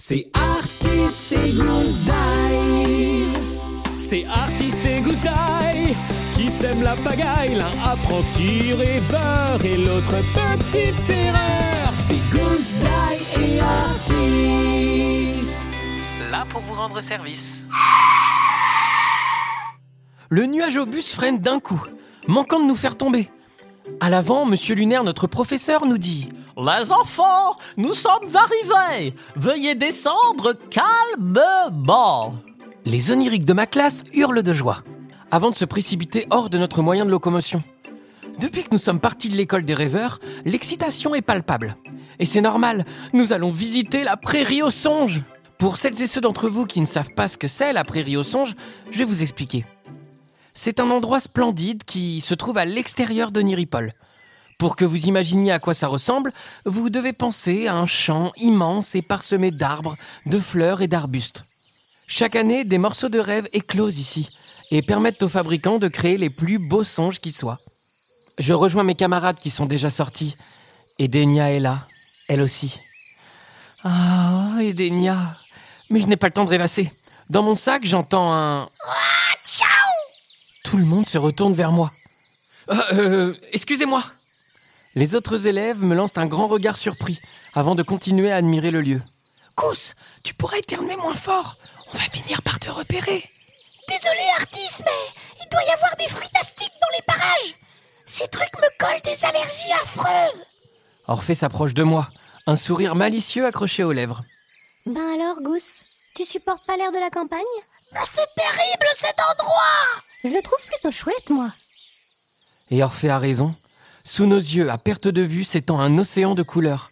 C'est Artis et Goose Die. C'est Artis et Goose Die qui sèment la pagaille. L'un apprenti rêveur et l'autre petite erreur. C'est Goose Die et Artis. Là pour vous rendre service. Le nuage au bus freine d'un coup, manquant de nous faire tomber. À l'avant, Monsieur Lunaire, notre professeur, nous dit Les enfants, nous sommes arrivés. Veuillez descendre calmement. Les oniriques de ma classe hurlent de joie, avant de se précipiter hors de notre moyen de locomotion. Depuis que nous sommes partis de l'école des rêveurs, l'excitation est palpable. Et c'est normal, nous allons visiter la prairie aux songes. Pour celles et ceux d'entre vous qui ne savent pas ce que c'est la prairie aux songes, je vais vous expliquer. C'est un endroit splendide qui se trouve à l'extérieur de Niripol. Pour que vous imaginiez à quoi ça ressemble, vous devez penser à un champ immense et parsemé d'arbres, de fleurs et d'arbustes. Chaque année, des morceaux de rêve éclosent ici et permettent aux fabricants de créer les plus beaux songes qui soient. Je rejoins mes camarades qui sont déjà sortis. Edenia est là, elle aussi. Ah, Edenia. Mais je n'ai pas le temps de rêvasser. Dans mon sac, j'entends un... Tout le monde se retourne vers moi. Euh, euh, excusez-moi. Les autres élèves me lancent un grand regard surpris avant de continuer à admirer le lieu. Gousse, tu pourrais éternuer moins fort. On va finir par te repérer. Désolé, Artis, mais il doit y avoir des fruits tastiques dans les parages. Ces trucs me collent des allergies affreuses. Orphée s'approche de moi, un sourire malicieux accroché aux lèvres. Ben alors, Gousse, tu supportes pas l'air de la campagne? Mais c'est terrible cet endroit Je le trouve plutôt chouette, moi. Et Orphée a raison. Sous nos yeux, à perte de vue, s'étend un océan de couleurs.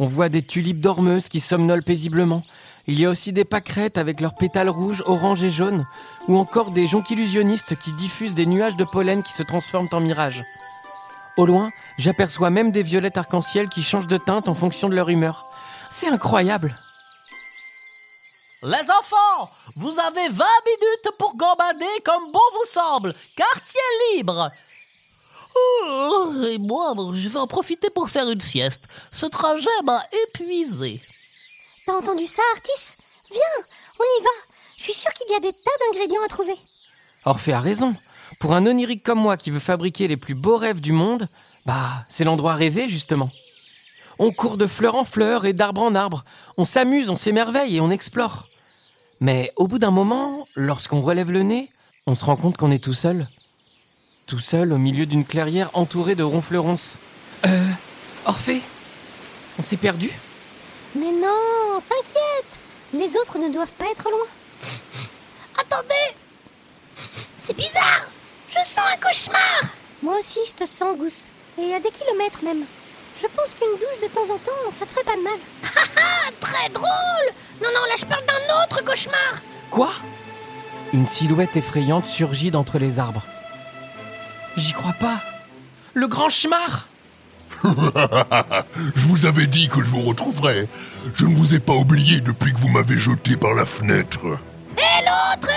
On voit des tulipes dormeuses qui somnolent paisiblement. Il y a aussi des pâquerettes avec leurs pétales rouges, oranges et jaunes, ou encore des jonquillusionnistes qui diffusent des nuages de pollen qui se transforment en mirages. Au loin, j'aperçois même des violettes arc-en-ciel qui changent de teinte en fonction de leur humeur. C'est incroyable. Les enfants, vous avez 20 minutes pour gambader comme bon vous semble. Quartier libre. Oh, et moi, je vais en profiter pour faire une sieste. Ce trajet m'a épuisé. T'as entendu ça, Artis? Viens, on y va. Je suis sûre qu'il y a des tas d'ingrédients à trouver. Orphée a raison. Pour un onirique comme moi qui veut fabriquer les plus beaux rêves du monde, bah, c'est l'endroit rêvé, justement. On court de fleur en fleur et d'arbre en arbre. On s'amuse, on s'émerveille et on explore. Mais au bout d'un moment, lorsqu'on relève le nez, on se rend compte qu'on est tout seul. Tout seul au milieu d'une clairière entourée de ronfleronces. Euh, Orphée On s'est perdu? Mais non, t'inquiète. Les autres ne doivent pas être loin. Attendez C'est bizarre Je sens un cauchemar Moi aussi, je te sens, Gousse. Et à des kilomètres même. Je pense qu'une douche de temps en temps, ça te ferait pas de mal. Ah Très drôle Non, non, là je parle d'un autre cauchemar Quoi? Une silhouette effrayante surgit d'entre les arbres. J'y crois pas. Le grand schmar Je vous avais dit que je vous retrouverais. Je ne vous ai pas oublié depuis que vous m'avez jeté par la fenêtre. Et l'autre,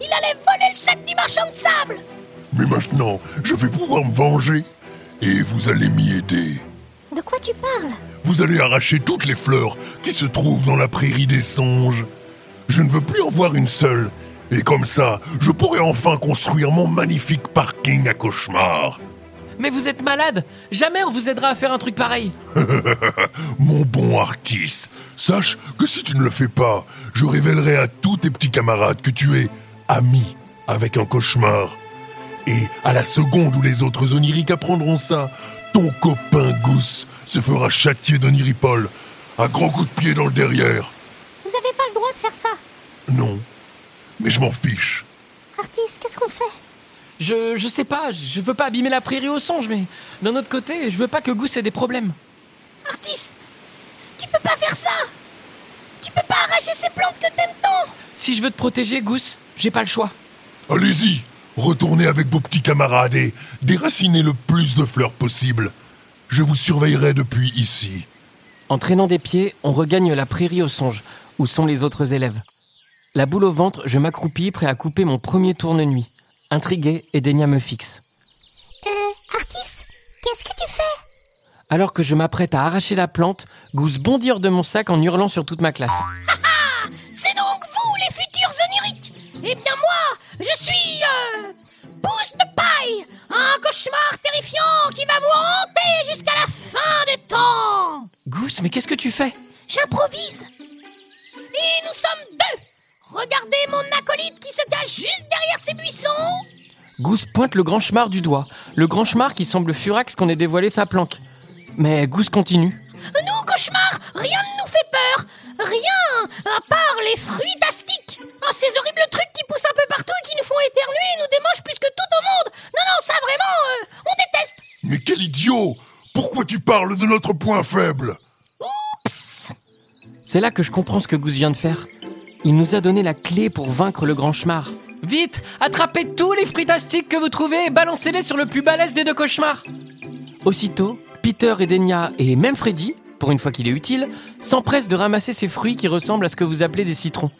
il allait voler le sac du marchand de sable Mais maintenant, je vais pouvoir me venger. Et vous allez m'y aider. De quoi tu parles? Vous allez arracher toutes les fleurs qui se trouvent dans la prairie des songes. Je ne veux plus en voir une seule. Et comme ça, je pourrai enfin construire mon magnifique parking à cauchemar. Mais vous êtes malade Jamais on vous aidera à faire un truc pareil Mon bon artiste, sache que si tu ne le fais pas, je révélerai à tous tes petits camarades que tu es ami avec un cauchemar. Et à la seconde où les autres oniriques apprendront ça, ton copain Gousse se fera châtier d'oniripol. Un grand coup de pied dans le derrière. Vous avez pas le droit de faire ça Non, mais je m'en fiche. Artis, qu'est-ce qu'on fait? Je, je sais pas, je veux pas abîmer la prairie au songe, mais d'un autre côté, je veux pas que Gousse ait des problèmes. Artis Tu peux pas faire ça Tu peux pas arracher ces plantes que t'aimes tant Si je veux te protéger, Gousse, j'ai pas le choix. Allez-y, retournez avec vos petits camarades et déracinez le plus de fleurs possible. Je vous surveillerai depuis ici. En traînant des pieds, on regagne la prairie au songe, où sont les autres élèves. La boule au ventre, je m'accroupis, prêt à couper mon premier tourne-nuit. Intrigué, Edenia me fixe. Euh, Artis, qu'est-ce que tu fais? Alors que je m'apprête à arracher la plante, Goose bondit hors de mon sac en hurlant sur toute ma classe. Ah, ah, c'est donc vous, les futurs oniriques Eh bien moi, je suis... Euh, de paille, Un cauchemar terrifiant qui va vous hanter jusqu'à la fin des temps Goose, mais qu'est-ce que tu fais? J'improvise Et nous sommes deux Regardez mon acolyte qui se cache juste derrière ces buissons Gousse pointe le grand chemar du doigt. Le grand chemar qui semble furax qu'on ait dévoilé sa planque. Mais Gousse continue. Nous, cauchemars, rien ne nous fait peur Rien À part les fruits d'astiques Ah, Ces horribles trucs qui poussent un peu partout et qui nous font éternuer et nous démangent plus que tout au monde Non, non, ça vraiment, euh, on déteste Mais quel idiot Pourquoi tu parles de notre point faible? C'est là que je comprends ce que Gousse vient de faire. Il nous a donné la clé pour vaincre le grand chemar. Vite Attrapez tous les fritastiques que vous trouvez et balancez-les sur le plus balèze des deux cauchemars Aussitôt, Peter et Denia et même Freddy, pour une fois qu'il est utile, s'empressent de ramasser ces fruits qui ressemblent à ce que vous appelez des citrons.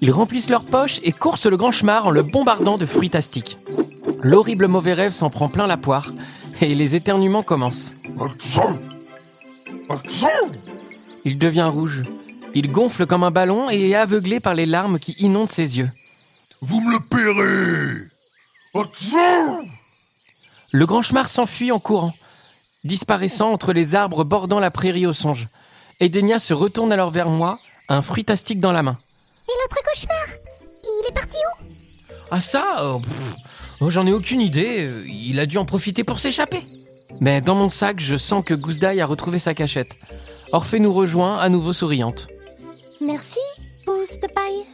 Ils remplissent leurs poches et coursent le grand chemar en le bombardant de fruitastiques. L'horrible mauvais rêve s'en prend plein la poire et les éternuements commencent. Il devient rouge. Il gonfle comme un ballon et est aveuglé par les larmes qui inondent ses yeux. Vous me le paierez Action Le grand chemar s'enfuit en courant, disparaissant entre les arbres bordant la prairie aux songes. Edenia se retourne alors vers moi, un fruitastique dans la main. Et l'autre cauchemar Il est parti où? Ah ça euh, oh, J'en ai aucune idée. euh, Il a dû en profiter pour s'échapper. Mais dans mon sac, je sens que Gousdaï a retrouvé sa cachette. Orphée nous rejoint, à nouveau souriante. Merci, Pousse de paille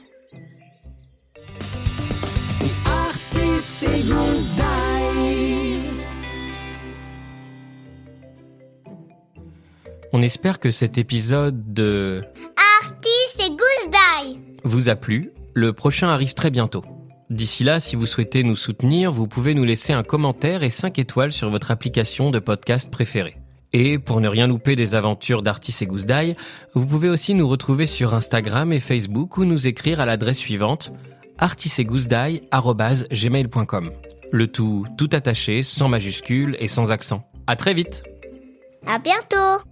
C'est Artis et Gousse On espère que cet épisode de Artis et Goose Die vous a plu. Le prochain arrive très bientôt. D'ici là, si vous souhaitez nous soutenir, vous pouvez nous laisser un commentaire et 5 étoiles sur votre application de podcast préférée. Et pour ne rien louper des aventures d'Artis et Goose Die, vous pouvez aussi nous retrouver sur Instagram et Facebook ou nous écrire à l'adresse suivante artisetgoussedie@gmail.com. Le tout tout attaché, sans majuscule et sans accent. À très vite. À bientôt